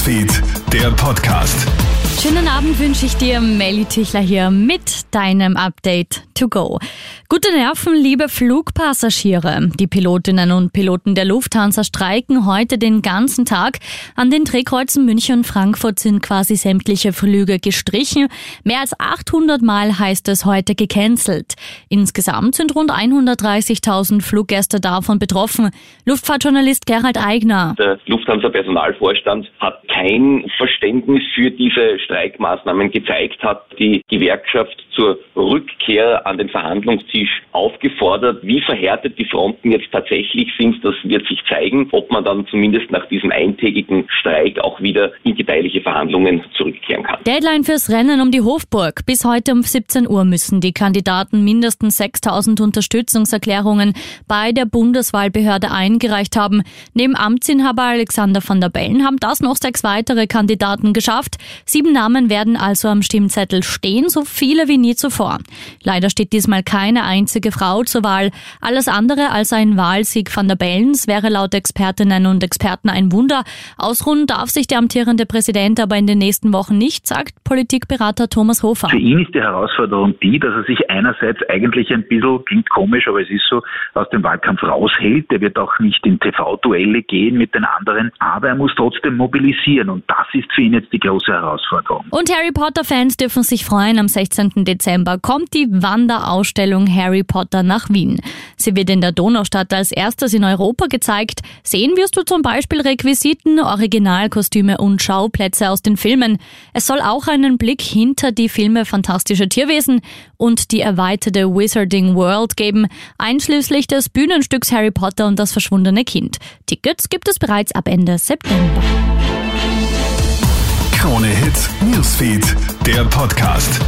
Newsfeed, der Podcast. Schönen Abend wünsche ich dir, Melly Tichler hier mit deinem Update to go. Gute Nerven, liebe Flugpassagiere. Die Pilotinnen und Piloten der Lufthansa streiken heute den ganzen Tag. An den Drehkreuzen München und Frankfurt sind quasi sämtliche Flüge gestrichen. Mehr als 800 Mal heißt es heute gecancelt. Insgesamt sind rund 130.000 Fluggäste davon betroffen. Luftfahrtjournalist Gerhard Eigner. Der Lufthansa-Personalvorstand hat kein Verständnis für diese Streikmaßnahmen gezeigt, hat die Gewerkschaft zur Rückkehr an den Verhandlungstisch aufgefordert. Wie verhärtet die Fronten jetzt tatsächlich sind, das wird sich zeigen, ob man dann zumindest nach diesem eintägigen Streik auch wieder in gedeihliche Verhandlungen zurückkehren kann. Deadline fürs Rennen um die Hofburg. Bis heute um 17 Uhr müssen die Kandidaten mindestens 6000 Unterstützungserklärungen bei der Bundeswahlbehörde eingereicht haben. Neben Amtsinhaber Alexander van der Bellen haben das noch sechs weitere Kandidaten geschafft. Sieben Namen werden also am Stimmzettel stehen, so viele wie nie zuvor. Leider steht diesmal keine einzige Frau zur Wahl. Alles andere als ein Wahlsieg van der Bellens wäre laut Expertinnen und Experten ein Wunder. Ausruhen darf sich der amtierende Präsident aber in den nächsten Wochen nicht, sagt Politikberater Thomas Hofer. Für ihn ist die Herausforderung die, dass er sich einerseits eigentlich ein bisschen, klingt komisch, aber es ist so, aus dem Wahlkampf raushält. Er wird auch nicht in TV-Duelle gehen mit den anderen, aber er muss trotzdem mobilisieren und das ist für ihn jetzt die große Herausforderung. Herausforderung. Und Harry Potter-Fans dürfen sich freuen. Am 16. Dezember kommt die Wanderausstellung Harry Potter nach Wien. Sie wird in der Donaustadt als erstes in Europa gezeigt. Sehen wirst du zum Beispiel Requisiten, Originalkostüme und Schauplätze aus den Filmen. Es soll auch einen Blick hinter die Filme Fantastische Tierwesen und die erweiterte Wizarding World geben, einschließlich des Bühnenstücks Harry Potter und das verschwundene Kind. Tickets gibt es bereits ab Ende September. Krone Hits, Newsfeed, der Podcast.